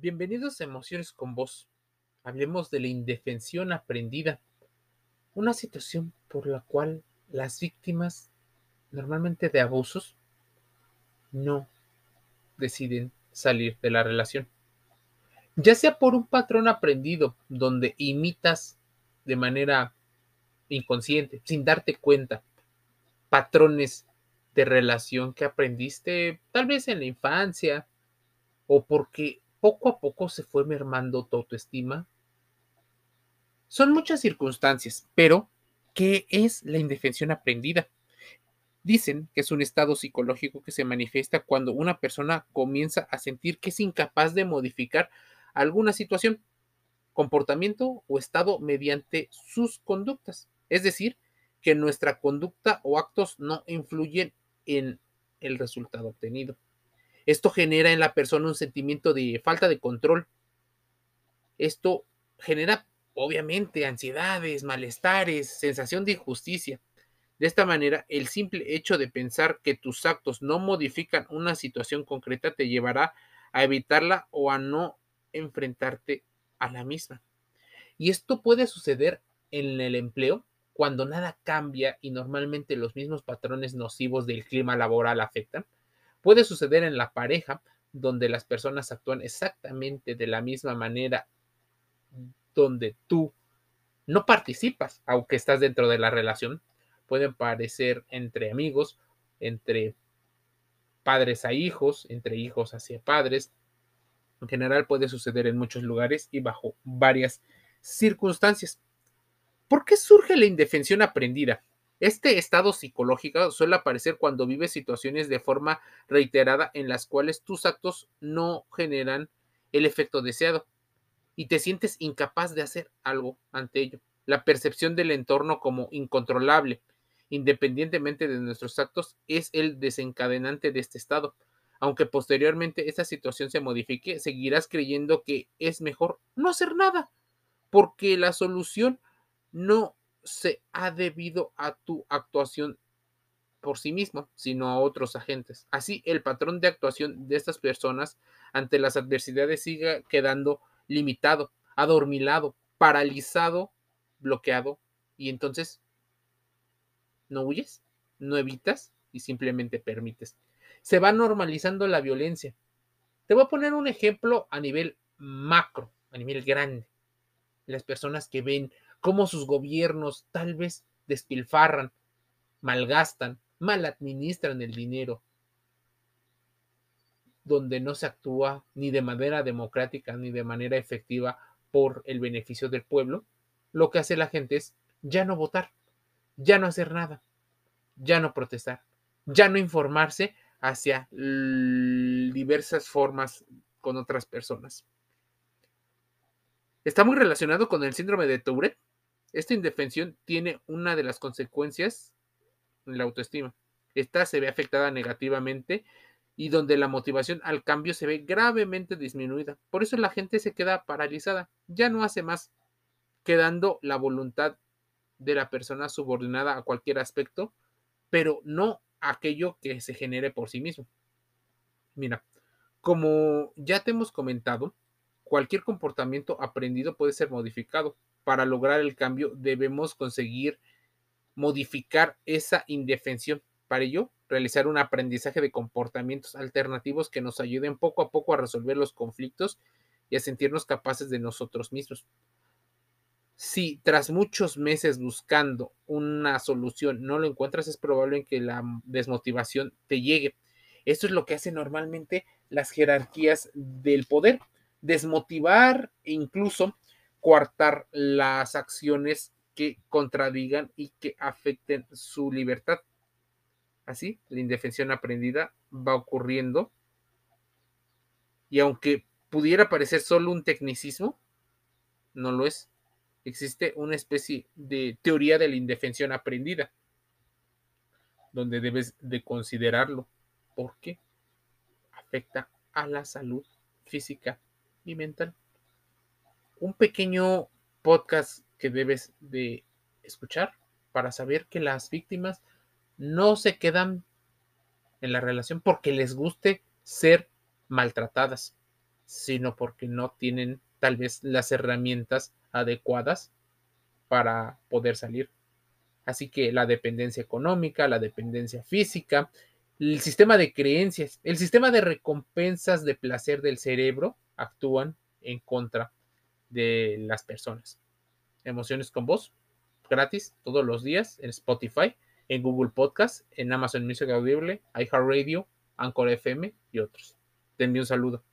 Bienvenidos a Emociones con Vos. Hablemos de la indefensión aprendida, una situación por la cual las víctimas, normalmente de abusos, no deciden salir de la relación. Ya sea por un patrón aprendido donde imitas de manera inconsciente, sin darte cuenta, patrones de relación que aprendiste tal vez en la infancia o porque poco a poco se fue mermando tu autoestima. Son muchas circunstancias, pero ¿qué es la indefensión aprendida? Dicen que es un estado psicológico que se manifiesta cuando una persona comienza a sentir que es incapaz de modificar alguna situación, comportamiento o estado mediante sus conductas. Es decir, que nuestra conducta o actos no influyen en el resultado obtenido. Esto genera en la persona un sentimiento de falta de control. Esto genera, obviamente, ansiedades, malestares, sensación de injusticia. De esta manera, el simple hecho de pensar que tus actos no modifican una situación concreta te llevará a evitarla o a no enfrentarte a la misma. Y esto puede suceder en el empleo cuando nada cambia y normalmente los mismos patrones nocivos del clima laboral afectan. Puede suceder en la pareja, donde las personas actúan exactamente de la misma manera, donde tú no participas, aunque estás dentro de la relación. Pueden parecer entre amigos, entre padres a hijos, entre hijos hacia padres. En general puede suceder en muchos lugares y bajo varias circunstancias. ¿Por qué surge la indefensión aprendida? Este estado psicológico suele aparecer cuando vives situaciones de forma reiterada en las cuales tus actos no generan el efecto deseado y te sientes incapaz de hacer algo ante ello. La percepción del entorno como incontrolable, independientemente de nuestros actos, es el desencadenante de este estado. Aunque posteriormente esta situación se modifique, seguirás creyendo que es mejor no hacer nada, porque la solución no se ha debido a tu actuación por sí mismo, sino a otros agentes. Así, el patrón de actuación de estas personas ante las adversidades sigue quedando limitado, adormilado, paralizado, bloqueado, y entonces no huyes, no evitas y simplemente permites. Se va normalizando la violencia. Te voy a poner un ejemplo a nivel macro, a nivel grande. Las personas que ven cómo sus gobiernos tal vez despilfarran, malgastan, mal administran el dinero, donde no se actúa ni de manera democrática ni de manera efectiva por el beneficio del pueblo, lo que hace la gente es ya no votar, ya no hacer nada, ya no protestar, ya no informarse hacia diversas formas con otras personas. Está muy relacionado con el síndrome de Tourette, esta indefensión tiene una de las consecuencias en la autoestima. Esta se ve afectada negativamente y donde la motivación al cambio se ve gravemente disminuida. Por eso la gente se queda paralizada, ya no hace más, quedando la voluntad de la persona subordinada a cualquier aspecto, pero no aquello que se genere por sí mismo. Mira, como ya te hemos comentado, cualquier comportamiento aprendido puede ser modificado para lograr el cambio debemos conseguir modificar esa indefensión. Para ello, realizar un aprendizaje de comportamientos alternativos que nos ayuden poco a poco a resolver los conflictos y a sentirnos capaces de nosotros mismos. Si tras muchos meses buscando una solución no lo encuentras, es probable que la desmotivación te llegue. Esto es lo que hacen normalmente las jerarquías del poder, desmotivar e incluso coartar las acciones que contradigan y que afecten su libertad. Así, la indefensión aprendida va ocurriendo y aunque pudiera parecer solo un tecnicismo, no lo es. Existe una especie de teoría de la indefensión aprendida, donde debes de considerarlo, porque afecta a la salud física mental un pequeño podcast que debes de escuchar para saber que las víctimas no se quedan en la relación porque les guste ser maltratadas. sino porque no tienen tal vez las herramientas adecuadas para poder salir. Así que la dependencia económica, la dependencia física, el sistema de creencias, el sistema de recompensas de placer del cerebro actúan en contra de las personas. Emociones con voz, gratis todos los días en Spotify, en Google Podcast, en Amazon Music Audible, iHeartRadio, Anchor FM y otros. Te envío un saludo.